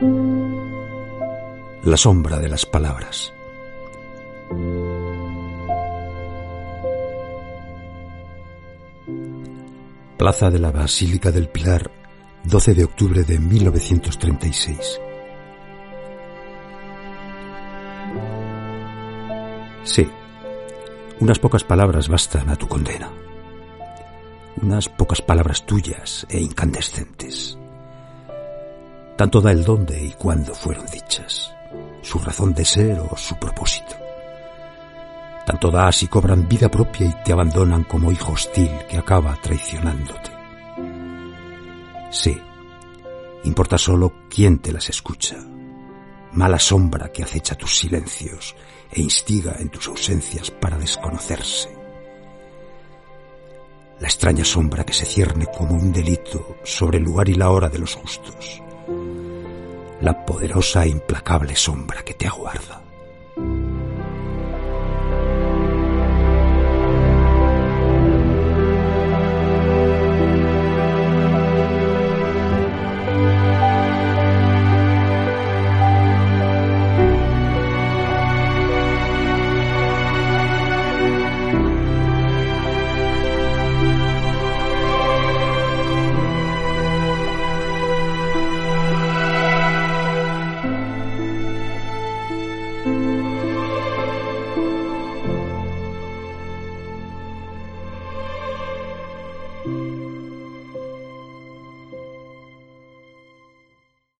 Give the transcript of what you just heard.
la sombra de las palabras. Plaza de la Basílica del Pilar, 12 de octubre de 1936. Sí, unas pocas palabras bastan a tu condena. Unas pocas palabras tuyas e incandescentes. Tanto da el dónde y cuándo fueron dichas, su razón de ser o su propósito. Tanto das y cobran vida propia y te abandonan como hijo hostil que acaba traicionándote. Sí, importa solo quién te las escucha. Mala sombra que acecha tus silencios e instiga en tus ausencias para desconocerse. La extraña sombra que se cierne como un delito sobre el lugar y la hora de los justos. La poderosa e implacable sombra que te aguarda.